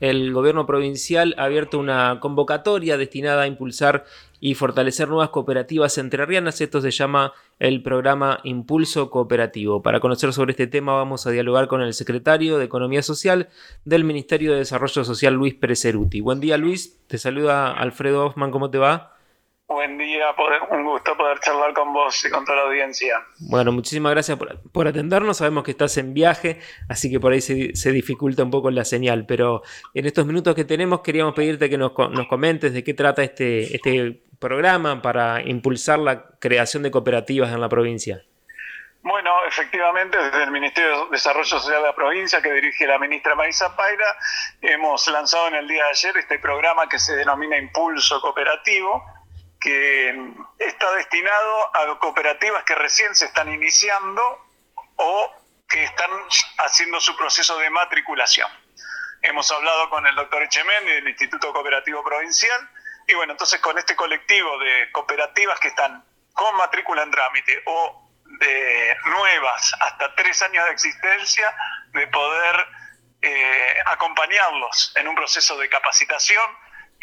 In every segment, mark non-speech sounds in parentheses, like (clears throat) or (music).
El gobierno provincial ha abierto una convocatoria destinada a impulsar y fortalecer nuevas cooperativas entrerrianas. Esto se llama el programa Impulso Cooperativo. Para conocer sobre este tema vamos a dialogar con el secretario de Economía Social del Ministerio de Desarrollo Social, Luis Perezeruti. Buen día, Luis. Te saluda Alfredo Hoffman. ¿Cómo te va? Buen día, un gusto poder charlar con vos y con toda la audiencia. Bueno, muchísimas gracias por, atendernos. Sabemos que estás en viaje, así que por ahí se, dificulta un poco la señal, pero en estos minutos que tenemos queríamos pedirte que nos, comentes de qué trata este, este programa para impulsar la creación de cooperativas en la provincia. Bueno, efectivamente, desde el Ministerio de Desarrollo Social de la provincia, que dirige la ministra Marisa Paira, hemos lanzado en el día de ayer este programa que se denomina Impulso Cooperativo, que está destinado a cooperativas que recién se están iniciando o que están haciendo su proceso de matriculación. Hemos hablado con el doctor Echemendi del Instituto Cooperativo Provincial y bueno, entonces con este colectivo de cooperativas que están con matrícula en trámite o de nuevas hasta tres años de existencia, de poder eh, acompañarlos en un proceso de capacitación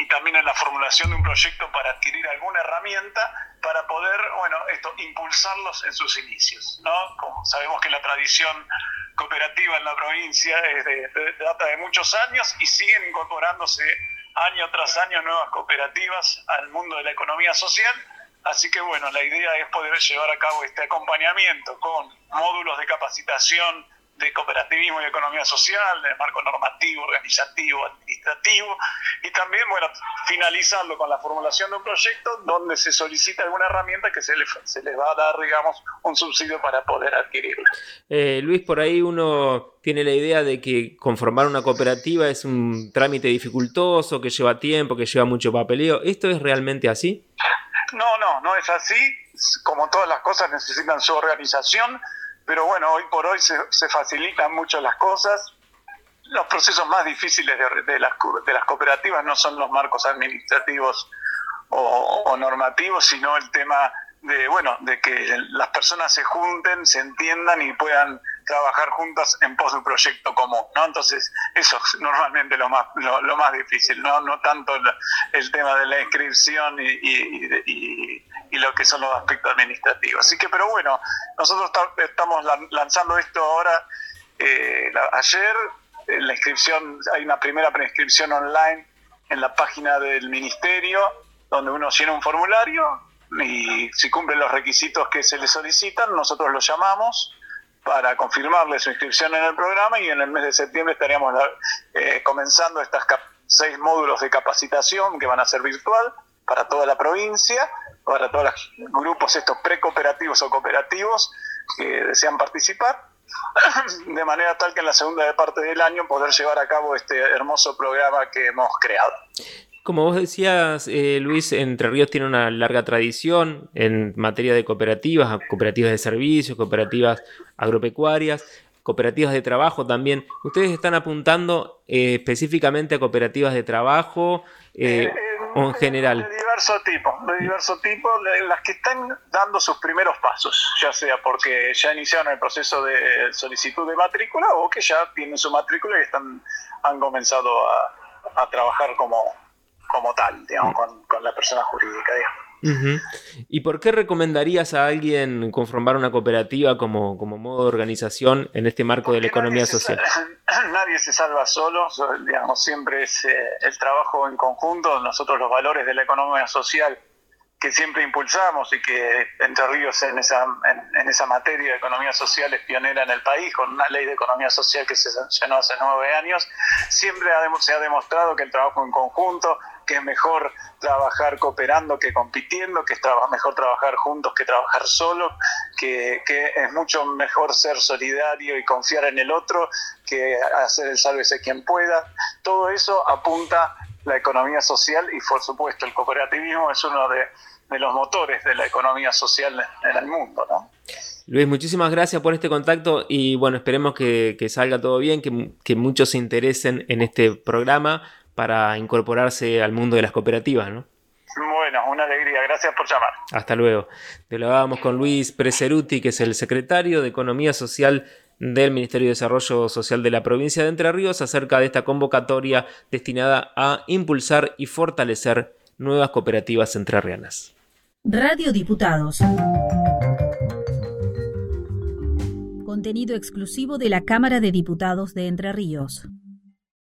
y también en la formulación de un proyecto para adquirir alguna herramienta para poder, bueno, esto, impulsarlos en sus inicios, ¿no? Como sabemos que la tradición cooperativa en la provincia es de, data de muchos años y siguen incorporándose año tras año nuevas cooperativas al mundo de la economía social. Así que bueno, la idea es poder llevar a cabo este acompañamiento con módulos de capacitación de cooperativismo y economía social, de marco normativo, organizativo, administrativo, y también, bueno, finalizarlo con la formulación de un proyecto donde se solicita alguna herramienta que se les, se les va a dar, digamos, un subsidio para poder adquirirla. Eh, Luis, por ahí uno tiene la idea de que conformar una cooperativa es un trámite dificultoso, que lleva tiempo, que lleva mucho papeleo. ¿Esto es realmente así? No, no, no es así. Como todas las cosas necesitan su organización pero bueno, hoy por hoy se, facilitan mucho las cosas. Los procesos más difíciles de, las, de las cooperativas no son los marcos administrativos o, normativos, sino el tema de bueno de que las personas se junten, se entiendan y puedan trabajar juntas en pos de un proyecto común, ¿no? Entonces, eso es normalmente lo más, lo, más difícil, ¿no? No tanto el, tema de la inscripción y, y, y, lo que son los aspectos administrativos. Así que, pero bueno, nosotros estamos lanzando esto ahora, eh, ayer, en la inscripción, hay una primera preinscripción online en la página del ministerio, donde uno llena un formulario y si cumplen los requisitos que se le solicitan, nosotros lo llamamos para confirmarle su inscripción en el programa y en el mes de septiembre estaríamos eh, comenzando estas seis módulos de capacitación que van a ser virtual para toda la provincia, para todos los grupos estos precooperativos o cooperativos que desean participar, (clears throat) de manera tal que en la segunda parte del año poder llevar a cabo este hermoso programa que hemos creado. Como vos decías, eh, Luis, Entre Ríos tiene una larga tradición en materia de cooperativas, cooperativas de servicios, cooperativas agropecuarias, cooperativas de trabajo también. ¿Ustedes están apuntando eh, específicamente a cooperativas de trabajo eh, o en general? De diverso tipo, de diverso tipo, las que están dando sus primeros pasos, ya sea porque ya iniciaron el proceso de solicitud de matrícula o que ya tienen su matrícula y están, han comenzado a trabajar como, como tal, digamos, con, la persona jurídica, digamos. ¿Y por qué recomendarías a alguien conformar una cooperativa como, como modo de organización en este marco de la economía social? (laughs) nadie se salva solo, digamos, siempre es eh, el trabajo en conjunto, nosotros los valores de la economía social que siempre impulsamos y que Entre Ríos en esa, en, esa materia de economía social es pionera en el país, con una ley de economía social que se sancionó hace nueve años, siempre se ha demostrado que el trabajo en conjunto, que es mejor trabajar cooperando que compitiendo, que es mejor trabajar juntos que trabajar solo, que, es mucho mejor ser solidario y confiar en el otro que hacer el sálvese quien pueda. Todo eso apunta la economía social y por supuesto el cooperativismo es uno de, los motores de la economía social en el mundo. ¿no? Luis, muchísimas gracias por este contacto y bueno, esperemos que, salga todo bien, que, que, muchos se interesen en este programa para incorporarse al mundo de las cooperativas. ¿no? Bueno, una alegría, gracias por llamar. Hasta luego. Te lo con Luis Preseruti, que es el secretario de Economía Social del Ministerio de Desarrollo Social de la provincia de Entre Ríos acerca de esta convocatoria destinada a impulsar y fortalecer nuevas cooperativas entrerrianas. Radio Diputados. Contenido exclusivo de la Cámara de Diputados de Entre Ríos.